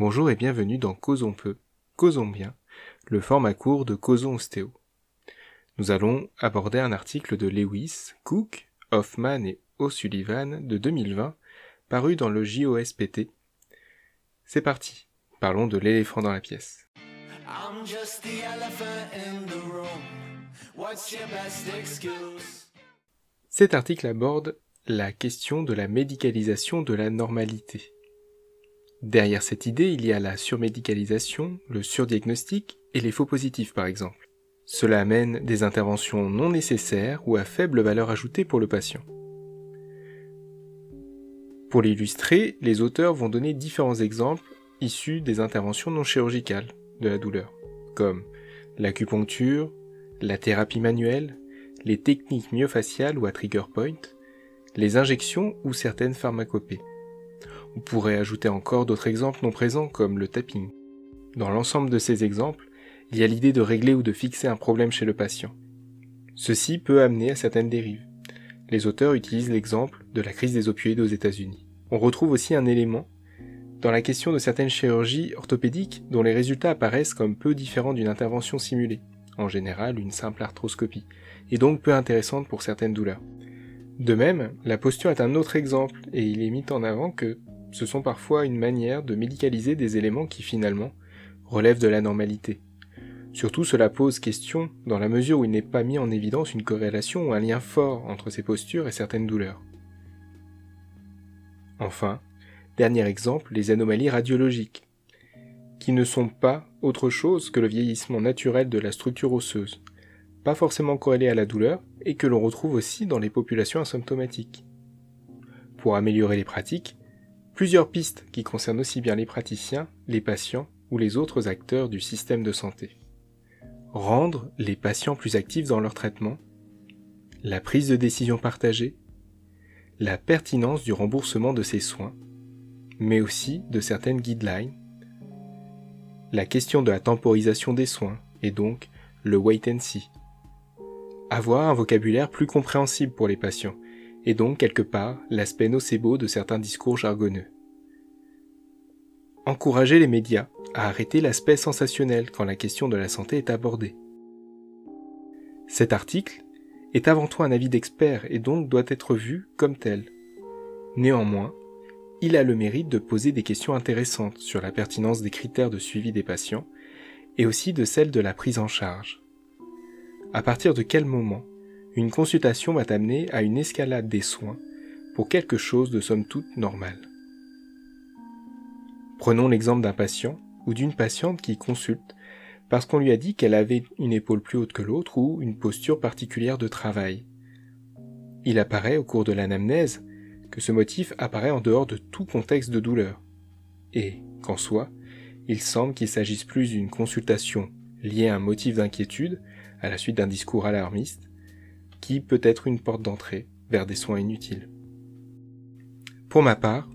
Bonjour et bienvenue dans Causons peu, Causons bien, le format court de Causons Ostéo. Nous allons aborder un article de Lewis, Cook, Hoffman et O'Sullivan de 2020, paru dans le JOSPT. C'est parti, parlons de l'éléphant dans la pièce. Cet article aborde la question de la médicalisation de la normalité. Derrière cette idée, il y a la surmédicalisation, le surdiagnostic et les faux positifs par exemple. Cela amène des interventions non nécessaires ou à faible valeur ajoutée pour le patient. Pour l'illustrer, les auteurs vont donner différents exemples issus des interventions non chirurgicales de la douleur, comme l'acupuncture, la thérapie manuelle, les techniques myofaciales ou à trigger point, les injections ou certaines pharmacopées. On pourrait ajouter encore d'autres exemples non présents comme le tapping. Dans l'ensemble de ces exemples, il y a l'idée de régler ou de fixer un problème chez le patient. Ceci peut amener à certaines dérives. Les auteurs utilisent l'exemple de la crise des opioïdes aux États-Unis. On retrouve aussi un élément dans la question de certaines chirurgies orthopédiques dont les résultats apparaissent comme peu différents d'une intervention simulée, en général une simple arthroscopie, et donc peu intéressante pour certaines douleurs. De même, la posture est un autre exemple, et il est mis en avant que ce sont parfois une manière de médicaliser des éléments qui finalement relèvent de la normalité. Surtout cela pose question dans la mesure où il n'est pas mis en évidence une corrélation ou un lien fort entre ces postures et certaines douleurs. Enfin, dernier exemple, les anomalies radiologiques, qui ne sont pas autre chose que le vieillissement naturel de la structure osseuse, pas forcément corrélé à la douleur et que l'on retrouve aussi dans les populations asymptomatiques. Pour améliorer les pratiques, plusieurs pistes qui concernent aussi bien les praticiens, les patients ou les autres acteurs du système de santé. Rendre les patients plus actifs dans leur traitement, la prise de décision partagée, la pertinence du remboursement de ces soins, mais aussi de certaines guidelines, la question de la temporisation des soins et donc le wait and see. Avoir un vocabulaire plus compréhensible pour les patients et donc quelque part l'aspect nocebo de certains discours jargonneux. Encourager les médias à arrêter l'aspect sensationnel quand la question de la santé est abordée. Cet article est avant tout un avis d'expert et donc doit être vu comme tel. Néanmoins, il a le mérite de poser des questions intéressantes sur la pertinence des critères de suivi des patients et aussi de celle de la prise en charge. À partir de quel moment une consultation va t'amener à une escalade des soins pour quelque chose de somme toute normal. Prenons l'exemple d'un patient ou d'une patiente qui consulte parce qu'on lui a dit qu'elle avait une épaule plus haute que l'autre ou une posture particulière de travail. Il apparaît au cours de l'anamnèse que ce motif apparaît en dehors de tout contexte de douleur, et qu'en soi, il semble qu'il s'agisse plus d'une consultation liée à un motif d'inquiétude à la suite d'un discours alarmiste, qui peut être une porte d'entrée vers des soins inutiles. Pour ma part,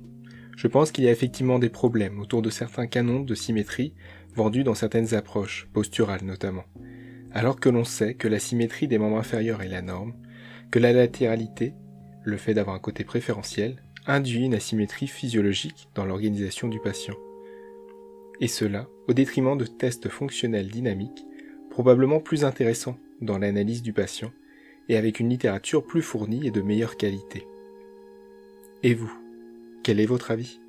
je pense qu'il y a effectivement des problèmes autour de certains canons de symétrie vendus dans certaines approches, posturales notamment, alors que l'on sait que la symétrie des membres inférieurs est la norme, que la latéralité, le fait d'avoir un côté préférentiel, induit une asymétrie physiologique dans l'organisation du patient. Et cela au détriment de tests fonctionnels dynamiques, probablement plus intéressants dans l'analyse du patient et avec une littérature plus fournie et de meilleure qualité. Et vous, quel est votre avis?